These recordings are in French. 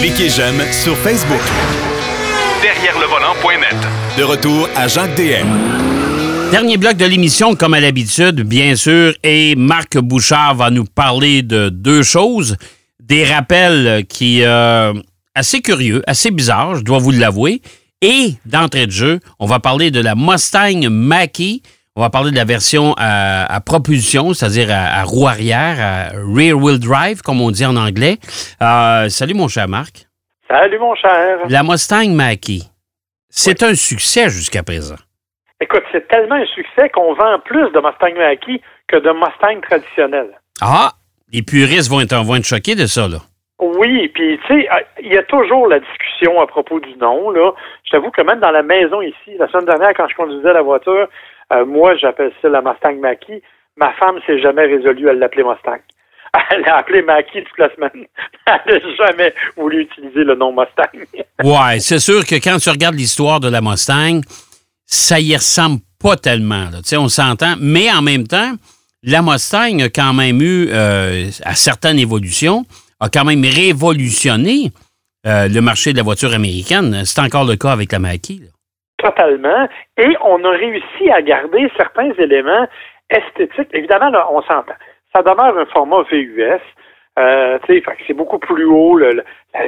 Cliquez j'aime sur Facebook. Derrière le volant.net. De retour à Jacques DM. Dernier bloc de l'émission, comme à l'habitude, bien sûr, et Marc Bouchard va nous parler de deux choses. Des rappels qui, euh, assez curieux, assez bizarres, je dois vous l'avouer. Et d'entrée de jeu, on va parler de la Mustang Mach-E. On va parler de la version à, propulsion, c'est-à-dire à, roue arrière, à rear wheel drive, comme on dit en anglais. Euh, salut mon cher Marc. Salut mon cher. La Mustang Mach-E, c'est un succès jusqu'à présent. Écoute, c'est tellement un succès qu'on vend plus de Mustang Mach-E que de Mustang traditionnels. Ah, les puristes vont être, choqués de ça, là. Oui, puis tu sais, il y a toujours la discussion à propos du nom. Là. Je t'avoue que même dans la maison ici, la semaine dernière, quand je conduisais la voiture, euh, moi, j'appelle ça la Mustang Maki. Ma femme s'est jamais résolue à l'appeler Mustang. Elle l'a appelé Maki toute la semaine. Elle n'a jamais voulu utiliser le nom Mustang. ouais, c'est sûr que quand tu regardes l'histoire de la Mustang, ça y ressemble pas tellement. Là. On s'entend, mais en même temps, la Mustang a quand même eu, euh, à certaines évolutions, a quand même révolutionné euh, le marché de la voiture américaine. C'est encore le cas avec la Mach-E. Totalement. Et on a réussi à garder certains éléments esthétiques. Évidemment, là, on s'entend. Ça demeure un format VUS. Euh, c'est beaucoup plus haut, la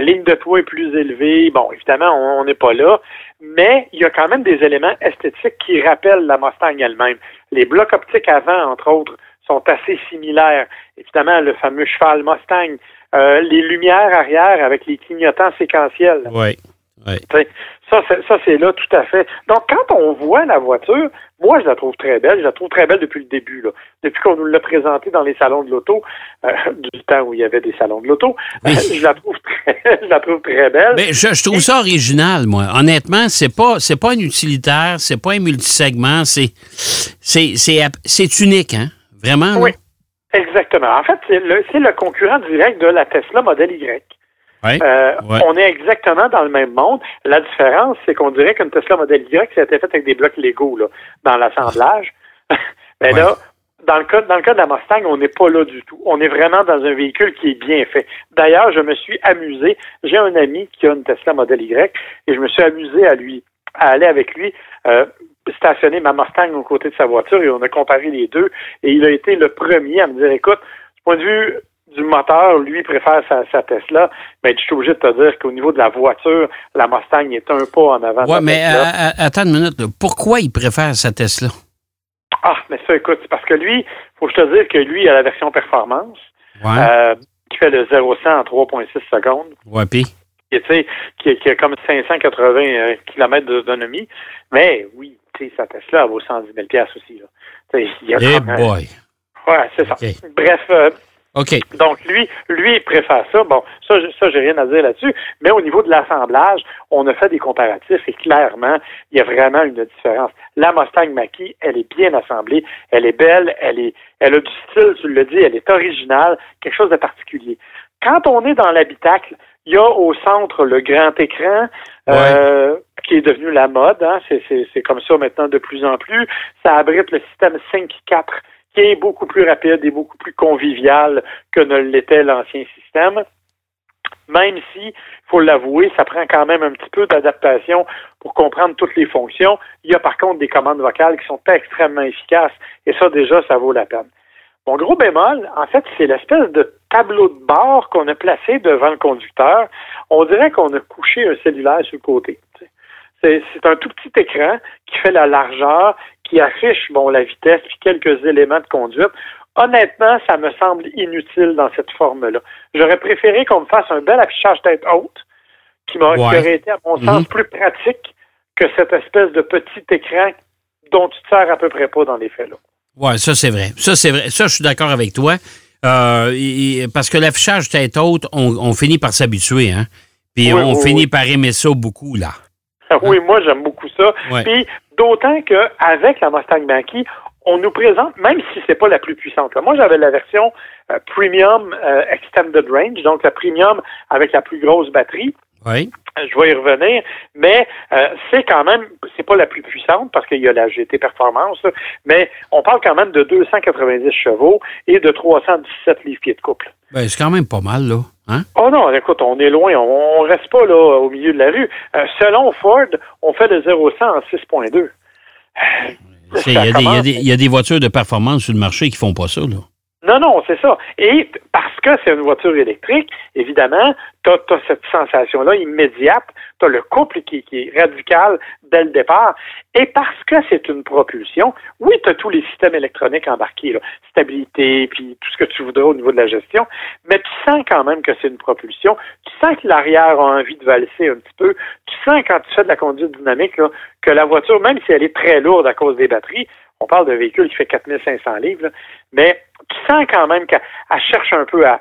ligne de toit est plus élevée. Bon, évidemment, on n'est pas là, mais il y a quand même des éléments esthétiques qui rappellent la Mustang elle-même. Les blocs optiques avant, entre autres, sont assez similaires. Évidemment, le fameux cheval Mustang, euh, les lumières arrière avec les clignotants séquentiels. Oui. Ça, ça c'est là tout à fait. Donc, quand on voit la voiture, moi, je la trouve très belle. Je la trouve très belle depuis le début. Là. Depuis qu'on nous l'a présentée dans les salons de l'auto, euh, du temps où il y avait des salons de l'auto, je, la trouve très, je la trouve très belle. Mais je, trouve ça original, moi. Honnêtement, c'est pas c'est pas un utilitaire, c'est pas un multisegment, c'est c'est c'est unique, hein? Vraiment. Oui. Exactement. En fait, c'est le, le concurrent direct de la Tesla Model Y. Euh, on est exactement dans le même monde. La différence, c'est qu'on dirait qu'une Tesla Model Y, ça a été faite avec des blocs Lego là, dans l'assemblage. Mais là, dans le, cas, dans le cas de la Mustang, on n'est pas là du tout. On est vraiment dans un véhicule qui est bien fait. D'ailleurs, je me suis amusé. J'ai un ami qui a une Tesla Model Y et je me suis amusé à lui, à aller avec lui euh, stationner ma Mustang aux côtés de sa voiture et on a comparé les deux. Et il a été le premier à me dire, écoute, du point de vue du moteur, lui préfère sa, Tesla, mais je suis obligé de te dire qu'au niveau de la voiture, la Mustang est un pas en avant. Oui, mais euh, euh, attends une minute. Pourquoi il préfère sa Tesla? Ah, mais ça, écoute, c'est parce que lui, faut que je te dire que lui, il a la version performance, euh, qui fait le 0-100 en 3,6 secondes. Ouais, puis? Qui, qui, a comme 580 km d'autonomie. Mais oui, sa Tesla, vaut 110 000 aussi. Là. Il y a hey boy! Ouais, c'est ça. Bref, donc, lui, lui, il préfère ça. Bon, ça, ça j'ai rien à dire là-dessus. Mais au niveau de l'assemblage, on a fait des comparatifs et clairement, il y a vraiment une différence. La Mustang mach elle est bien assemblée, elle est belle, elle est, elle a du style, tu le dis, elle est originale, quelque chose de particulier. Quand on est dans l'habitacle, il y a au centre le grand écran, euh, qui est devenu la mode. Hein? C'est comme ça maintenant de plus en plus. Ça abrite le système 5.4 qui est beaucoup plus rapide et beaucoup plus convivial que ne l'était l'ancien système. Même si, il faut l'avouer, ça prend quand même un petit peu d'adaptation pour comprendre toutes les fonctions. Il y a par contre des commandes vocales qui sont extrêmement efficaces et ça déjà, ça vaut la peine. Mon gros bémol, en fait, c'est l'espèce de tableau de bord qu'on a placé devant le conducteur. On dirait qu'on a couché un cellulaire sur le côté. C'est un tout petit écran qui fait la largeur, qui affiche bon la vitesse puis quelques éléments de conduite. Honnêtement, ça me semble inutile dans cette forme-là. J'aurais préféré qu'on me fasse un bel affichage tête haute qui, aurait été, à mon sens, mhm. plus pratique que cette espèce de petit écran dont tu te sers à peu près pas dans les faits là. Oui, ça c'est vrai. Ça c'est vrai. Ça, je suis d'accord avec toi. Euh, parce que l'affichage tête haute, on, finit par s'habituer, hein. Puis on finit par aimer ça beaucoup, là. oui, moi j'aime beaucoup ça. Puis d'autant qu'avec la Mustang mach on nous présente, même si c'est pas la plus puissante. Moi, j'avais la version euh, Premium euh, Extended Range, donc la Premium avec la plus grosse batterie. Oui. Je vais y revenir, mais euh, c'est quand même, c'est pas la plus puissante parce qu'il y a la GT Performance, mais on parle quand même de 290 chevaux et de 317 livres-pieds de couple. Ben, c'est quand même pas mal, là. Hein? Oh non, écoute, on est loin, on, reste pas là au milieu de la rue. Euh, selon Ford, on fait de 0 100 en 6.2. Il y, y, a des voitures de performance sur le marché qui font pas ça, là. Non, non, c'est ça. Et parce que c'est une voiture électrique, évidemment, tu as, cette sensation-là immédiate, tu as le couple qui, est radical dès le départ. Et parce que c'est une propulsion, oui, tu as tous les systèmes électroniques embarqués, là, stabilité, puis tout ce que tu voudras au niveau de la gestion, mais tu sens quand même que c'est une propulsion. Tu sens que l'arrière a envie de valser un petit peu. Tu sens quand tu fais de la conduite dynamique là, que la voiture, même si elle est très lourde à cause des batteries, on parle d'un véhicule qui fait 4500 livres, mais tu sens quand même qu'elle cherche un peu à,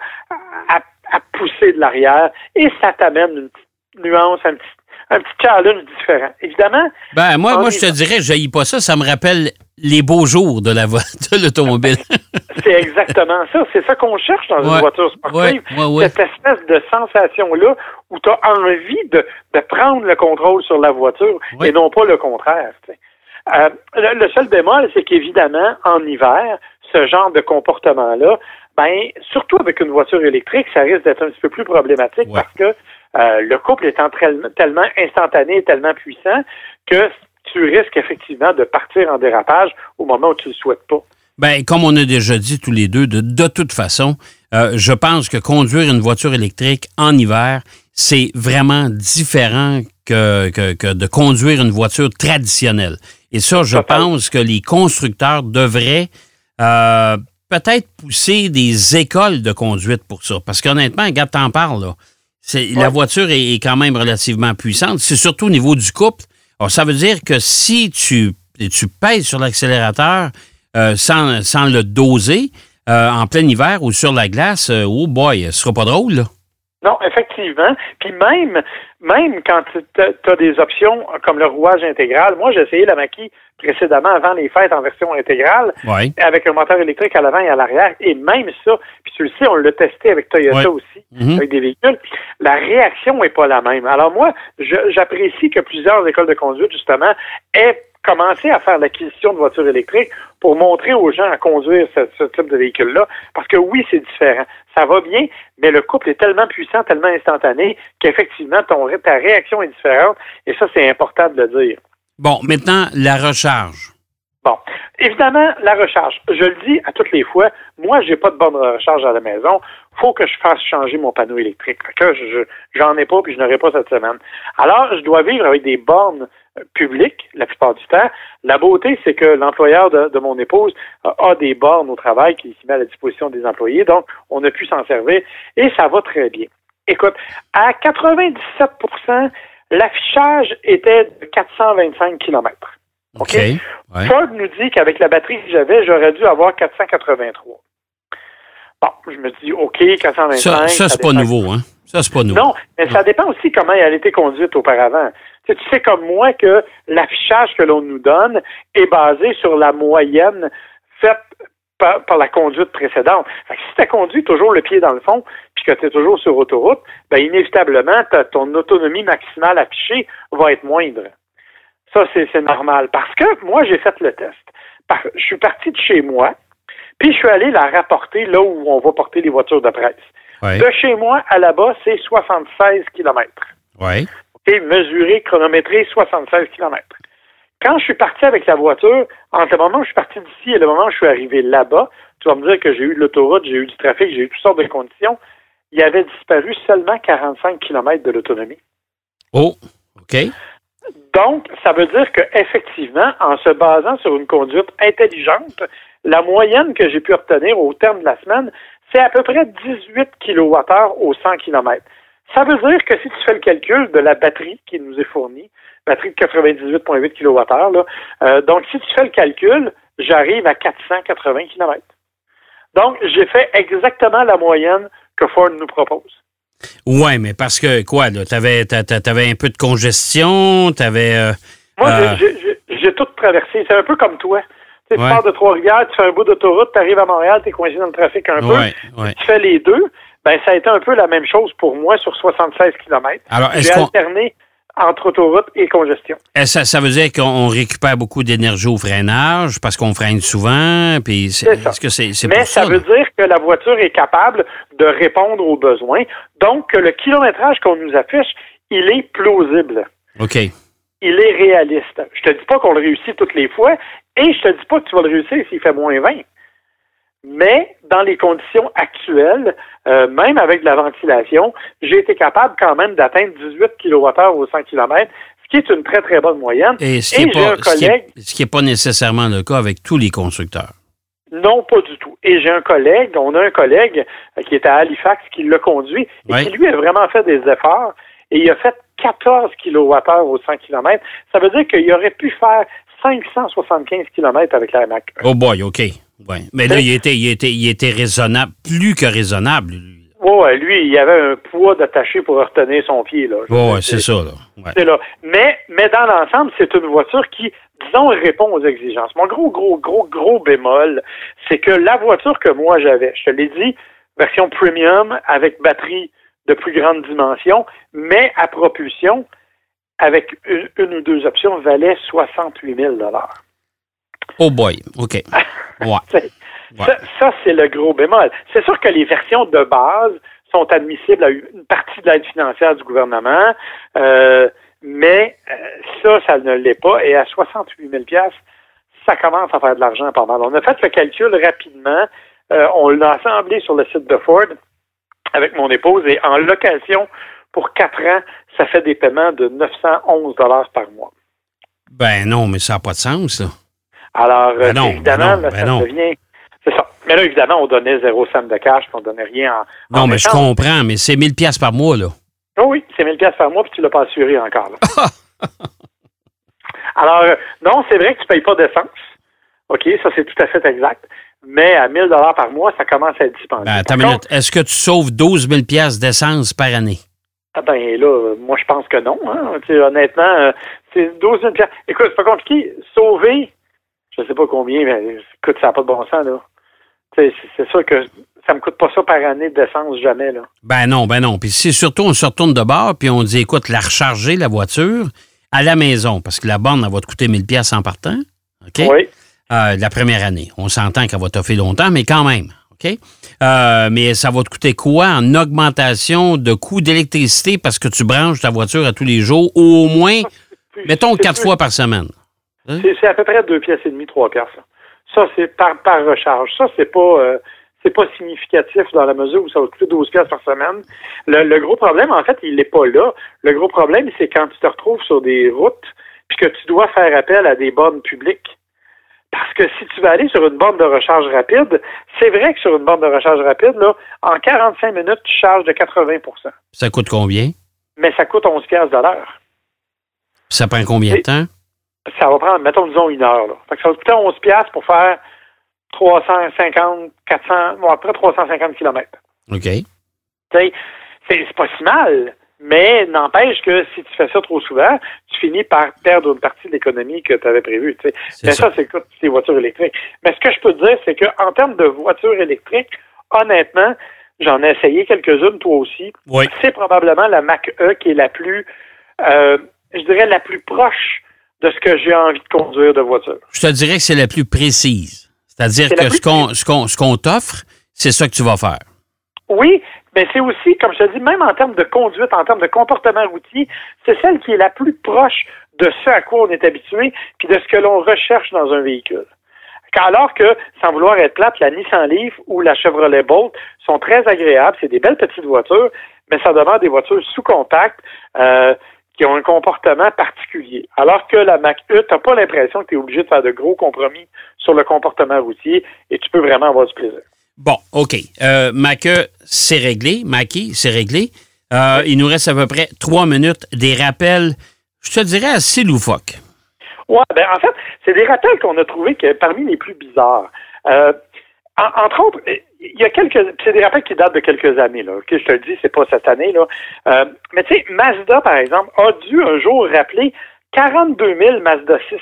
pousser de l'arrière et ça t'amène une petite nuance, un petit, un petit challenge différent. Évidemment. Ben, moi, moi je te dirais, je n'aille pas ça. Ça me rappelle les beaux jours de la de l'automobile. c'est exactement ça. C'est ça qu'on cherche dans une voiture sportive. Cette espèce de sensation-là où tu as envie de, prendre le contrôle sur la voiture et non pas le contraire. Euh, le, seul bémol, c'est qu'évidemment, en hiver, ce genre de comportement-là, ben, surtout avec une voiture électrique, ça risque d'être un petit peu plus problématique parce que euh, le couple étant tellement instantané, tellement puissant que tu risques effectivement de partir en dérapage au moment où tu ne le souhaites pas. Ben, comme on a déjà dit tous les deux, de, de toute façon, euh, je pense que conduire une voiture électrique en hiver, c'est vraiment différent que, que, de conduire une voiture traditionnelle. Et ça, je pense que les constructeurs devraient euh, peut-être pousser des écoles de conduite pour ça. Parce qu'honnêtement, regarde, t'en parles, là. La voiture est, quand même relativement puissante. C'est surtout au niveau du couple. Alors, ça veut dire que si tu, tu pèses sur l'accélérateur euh, sans, sans, le doser euh, en plein hiver ou sur la glace, oh boy, ce sera pas drôle, là. Non, effectivement. Puis même, même quand tu as des options comme le rouage intégral, moi j'ai essayé la maquille précédemment avant les fêtes en version intégrale, avec un moteur électrique à l'avant et à l'arrière, et même ça, puis tu le sais, on l'a testé avec Toyota aussi, mhm. avec des véhicules, la réaction n'est pas la même. Alors moi, j'apprécie que plusieurs écoles de conduite, justement, aient commencer à faire l'acquisition de voitures électriques pour montrer aux gens à conduire ce, type de véhicule-là. Parce que oui, c'est différent. Ça va bien, mais le couple est tellement puissant, tellement instantané qu'effectivement, ta réaction est différente. Et ça, c'est important de le dire. Bon, maintenant, la recharge. Bon, évidemment, la recharge. Je le dis à toutes les fois, moi, j'ai pas de bonne recharge à la maison. Faut que je fasse changer mon panneau électrique. Que je j'en ai pas puis je n'aurai pas cette semaine. Alors, je dois vivre avec des bornes public la plupart du temps. La beauté, c'est que l'employeur de, mon épouse a, des bornes au travail qui s'y met à la disposition des employés, donc on a pu s'en servir et ça va très bien. Écoute, à 97% l'affichage était de 425 km. OK? Ford nous dit qu'avec la batterie que j'avais, j'aurais dû avoir 483. Bon, je me dis, OK, 425. Ça, ça c'est pas nouveau, hein? Ça, c'est pas nouveau. Non, mais ça dépend aussi comment elle a été conduite auparavant. Tu, sais comme moi que l'affichage que l'on nous donne est basé sur la moyenne faite par, la conduite précédente. si tu as conduit toujours le pied dans le fond, puis que tu es toujours sur autoroute, ben inévitablement, ton autonomie maximale affichée va être moindre. Ça, c'est normal. Parce que moi, j'ai fait le test. je suis parti de chez moi, puis je suis allé la rapporter là où on va porter les voitures de presse. De chez moi à là-bas, c'est 76 km. Oui mesuré, chronométré 76 km. Quand je suis parti avec la voiture, entre le moment où je suis parti d'ici et le moment où je suis arrivé là-bas, tu vas me dire que j'ai eu de l'autoroute, j'ai eu du trafic, j'ai eu toutes sortes de conditions, il avait disparu seulement 45 km de l'autonomie. Oh, OK. Donc, ça veut dire qu'effectivement, en se basant sur une conduite intelligente, la moyenne que j'ai pu obtenir au terme de la semaine, c'est à peu près 18 kWh au 100 km. Ça veut dire que si tu fais le calcul de la batterie qui nous est fournie, batterie de 98,8 kWh, euh, donc si tu fais le calcul, j'arrive à 480 km. Donc, j'ai fait exactement la moyenne que Ford nous propose. Oui, mais parce que quoi, là, t'avais, avais un peu de congestion, t'avais. Euh, Moi, euh, j'ai tout traversé. C'est un peu comme toi. Tu, pars de Trois-Rivières, tu fais un bout d'autoroute, tu arrives à Montréal, tu es coincé dans le trafic un peu. Tu fais les deux. Ben, ça a été un peu la même chose pour moi sur 76 km. Alors, J'ai alterné entre autoroute et congestion. Ça, ça veut dire qu'on récupère beaucoup d'énergie au freinage parce qu'on freine souvent. Puis c'est, ça. que c'est, Mais ça, ça veut dire que la voiture est capable de répondre aux besoins. Donc, que le kilométrage qu'on nous affiche, il est plausible. OK. Il est réaliste. Je te dis pas qu'on le réussit toutes les fois et je te dis pas que tu vas le réussir s'il fait moins 20. Mais dans les conditions actuelles, euh, même avec de la ventilation, j'ai été capable quand même d'atteindre 18 kWh au 100 km, ce qui est une très, très bonne moyenne. Et ce qui n'est pas, nécessairement le cas avec tous les constructeurs. Non, pas du tout. Et j'ai un collègue, on a un collègue euh, qui est à Halifax qui l'a conduit et qui, lui, a vraiment fait des efforts et il a fait 14 kWh au 100 km. Ça veut dire qu'il aurait pu faire 575 km avec la Mac. Oh boy, OK. Ouais. Mais là, il était, il, était, il était raisonnable, plus que raisonnable. Oui, lui, il avait un poids d'attaché pour retenir son pied. Là. Oui, c'est ça. Là. C'est là. Mais, mais dans l'ensemble, c'est une voiture qui, disons, répond aux exigences. Mon gros, gros, gros, gros bémol, c'est que la voiture que moi j'avais, je te l'ai dit, version premium avec batterie de plus grande dimension, mais à propulsion, avec une, une ou deux options, valait 68 000 Oh boy, OK. Ça, c'est le gros bémol. C'est sûr que les versions de base sont admissibles à une partie de l'aide financière du gouvernement, euh, mais euh, ça, ça ne l'est pas. Et à 68 000 ça commence à faire de l'argent pas mal. On a fait le calcul rapidement. Euh, on l'a assemblé sur le site de Ford avec mon épouse et en location pour quatre ans, ça fait des paiements de 911 dollars par mois. Ben non, mais ça n'a pas de sens, là. Alors, ben non, évidemment, ben ça devient. C'est ça. Mais là, évidemment, on donnait zéro cent de cash, puis on donnait rien en. Non, mais je comprends, mais c'est 1000 pièces par mois, là. Oh oui, c'est 1000 pièces par mois, puis tu l'as pas assuré encore. Là. Alors, euh, non, c'est vrai que tu ne payes pas d'essence. OK, ça, c'est tout à fait exact. Mais à 1000 dollars par mois, ça commence à être dispendieux. Ben, attends une minute. Est-ce que tu sauves 12 000 pièces d'essence par année? Ah ben là, moi, je pense que non. Hein. honnêtement, euh, c'est 12 000 pièces. Écoute, c'est pas compliqué. Sauver je sais pas combien, mais écoute, ça n'a pas de bon sens, là. C'est sûr que ça me coûte pas ça par année d'essence, jamais, là. Ben non, ben non. Puis si surtout on se retourne de bord, puis on dit, écoute, la recharger, la voiture, à la maison, parce que la borne, elle va te coûter 1000 pièces en partant, OK? Oui. Euh, la première année. On s'entend qu'elle va t'offrir longtemps, mais quand même, OK? Euh, mais ça va te coûter quoi en augmentation de coût d'électricité parce que tu branches ta voiture à tous les jours, ou au moins, mettons, quatre fois par semaine? Hein? C'est à peu près deux pièces et demie, trois pièces. Ça, c'est par, par recharge. Ça, c'est pas euh, c'est pas significatif dans la mesure où ça va coûter 12 pièces par semaine. Le, gros problème, en fait, il n'est pas là. Le gros problème, c'est quand tu te retrouves sur des routes puis que tu dois faire appel à des bornes publiques. Parce que si tu vas aller sur une borne de recharge rapide, c'est vrai que sur une borne de recharge rapide, là, en 45 minutes, tu charges de 80% Ça coûte combien? Mais ça coûte 11 pièces de l'heure. Ça prend combien de temps? Ça va prendre, mettons, disons, une heure. Là. Fait que ça va coûter 11 piastres pour faire 350, 400, bon, après 350 km. OK. C'est pas si mal, mais n'empêche que si tu fais ça trop souvent, tu finis par perdre une partie de l'économie que tu avais prévue. Mais ça, c'est les voitures électriques. Mais ce que je peux te dire, c'est qu'en termes de voitures électriques, honnêtement, j'en ai essayé quelques-unes, toi aussi. Oui. C'est probablement la Mac E qui est la plus, euh, je dirais, la plus proche de ce que j'ai envie de conduire de voiture. Je te dirais que c'est la plus précise. C'est-à-dire que ce qu'on, ce qu'on, t'offre, c'est ça que tu vas faire. Oui, mais c'est aussi, comme je te dis, même en termes de conduite, en termes de comportement routier, c'est celle qui est la plus proche de ce à quoi on est habitué, puis de ce que l'on recherche dans un véhicule. Alors que, sans vouloir être plate, la Nissan Leaf ou la Chevrolet Bolt sont très agréables, c'est des belles petites voitures, mais ça demande des voitures sous-compactes. Euh, qui ont un comportement particulier. Alors que la Mac E, tu n'as pas l'impression que tu es obligé de faire de gros compromis sur le comportement routier et tu peux vraiment avoir du plaisir. Bon, OK. Euh, Mac E, c'est réglé. Mackie, c'est réglé. Euh, il nous reste à peu près trois minutes. Des rappels, je te dirais, assez loufoques. Oui, ben en fait, c'est des rappels qu'on a trouvés que parmi les plus bizarres. Euh, entre autres, il y a quelques. C'est des rappels qui datent de quelques années, là. je te le dis, c'est pas cette année, là. Euh, mais tu sais, Mazda, par exemple, a dû un jour rappeler 42 000 Mazda 6.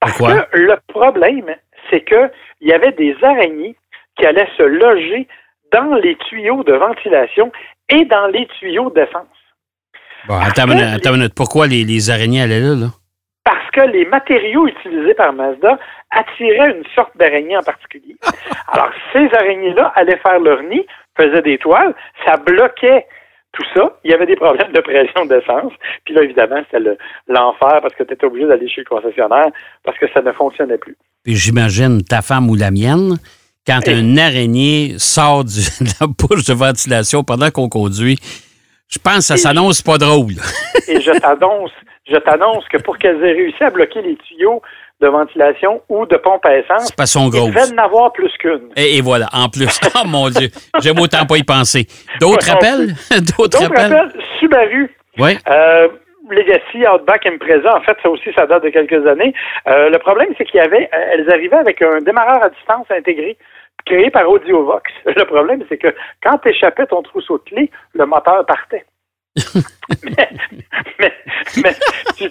Parce que le problème, c'est qu'il y avait des araignées qui allaient se loger dans les tuyaux de ventilation et dans les tuyaux d'essence. Bon, attends, une minute. Pourquoi les, araignées allaient là, là? Parce que les matériaux utilisés par Mazda attiraient une sorte d'araignée en particulier. Alors, ces araignées-là allaient faire leur nid, faisaient des toiles, ça bloquait tout ça. Il y avait des problèmes de pression d'essence. Puis là, évidemment, c'était l'enfer parce que tu étais obligé d'aller chez le concessionnaire parce que ça ne fonctionnait plus. Puis j'imagine ta femme ou la mienne, quand une araignée sort de la bouche de ventilation pendant qu'on conduit, je pense que ça s'annonce pas drôle. et je t'annonce, je t'annonce que pour qu'elles aient réussi à bloquer les tuyaux de ventilation ou de pompe à essence, pas son gros. il devait en avoir plus qu'une. Et, voilà, en plus. oh mon Dieu, j'aime autant pas y penser. D'autres appels? D'autres appels? Subaru. Oui. Euh, Legacy, Outback, Impreza, en fait, ça aussi, ça date de quelques années. Euh, le problème, c'est qu'il y avait, euh, elles arrivaient avec un démarreur à distance intégré créé par Audiovox. Le problème, c'est que quand tu échappais ton trousseau de clés, le moteur partait. mais, mais, mais tu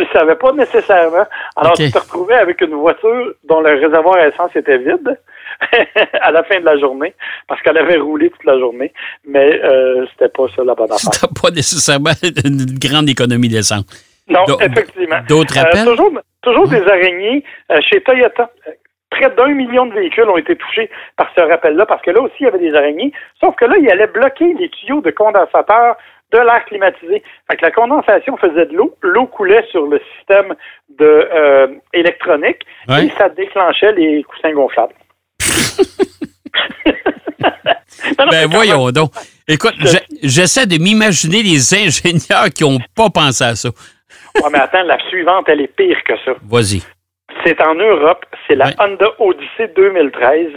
ne savais pas nécessairement. Alors, tu te retrouvais avec une voiture dont le réservoir à essence était vide à la fin de la journée, parce qu'elle avait roulé toute la journée, mais euh, c'était pas ça la bonne affaire. C'était pas nécessairement une grande économie d'essence. Non, effectivement. D'autres euh, appels? toujours, des araignées euh, chez Toyota près d'un million de véhicules ont été touchés par ce rappel-là, parce que là aussi, il y avait des araignées. Sauf que là, il allait bloquer les tuyaux de condensateur de l'air climatisé. Fait que la condensation faisait de l'eau, l'eau coulait sur le système de euh, électronique et ça déclenchait les coussins gonflables. ben voyons donc. Écoute, j'essaie de m'imaginer les ingénieurs qui n'ont pas pensé à ça. ouais, mais attends, la suivante, elle est pire que ça. Vas-y. C'est en Europe, c'est la Honda Odyssey 2013.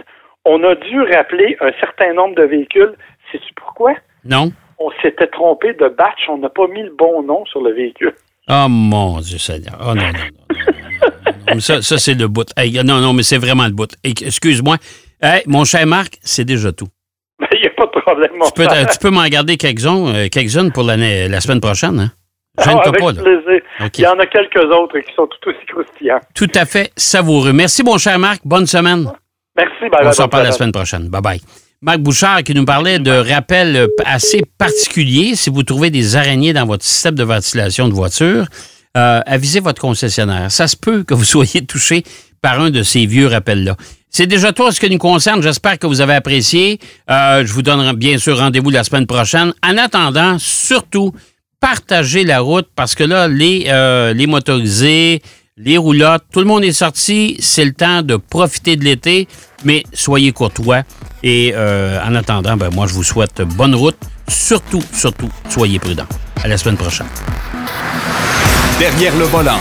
On a dû rappeler un certain nombre de véhicules. Sais-tu pourquoi? Non. On s'était trompé de batch. On n'a pas mis le bon nom sur le véhicule. Oh mon Dieu Seigneur. Oh non, non, non. ça, ça c'est le bout. non, non, mais c'est vraiment le bout. Excuse-moi. mon cher Marc, c'est déjà tout. Il n'y a pas de problème, mon tu peux, tu peux m'en garder quelques-unes euh, quelques pour la semaine prochaine, hein? Je ah, avec plaisir. Il y en a quelques autres qui sont tout aussi croustillants. Tout à fait savoureux. Merci, mon cher Marc. Bonne semaine. Merci. Bye, On se reparle la semaine prochaine. Bye-bye. Marc Bouchard qui nous parlait de rappels assez particuliers. Si vous trouvez des araignées dans votre système de ventilation de voiture, euh, avisez votre concessionnaire. Ça se peut que vous soyez touché par un de ces vieux rappels-là. C'est déjà tout ce qui nous concerne. J'espère que vous avez apprécié. Euh, je vous donnerai bien sûr rendez-vous la semaine prochaine. En attendant, surtout, partager la route parce que là, euh, les motorisés, les roulottes, tout le monde est sorti. C'est le temps de profiter de l'été, mais soyez courtois. Et euh, en attendant, ben, moi, je vous souhaite bonne route. Surtout, surtout, soyez prudents. À la semaine prochaine. Derrière le volant.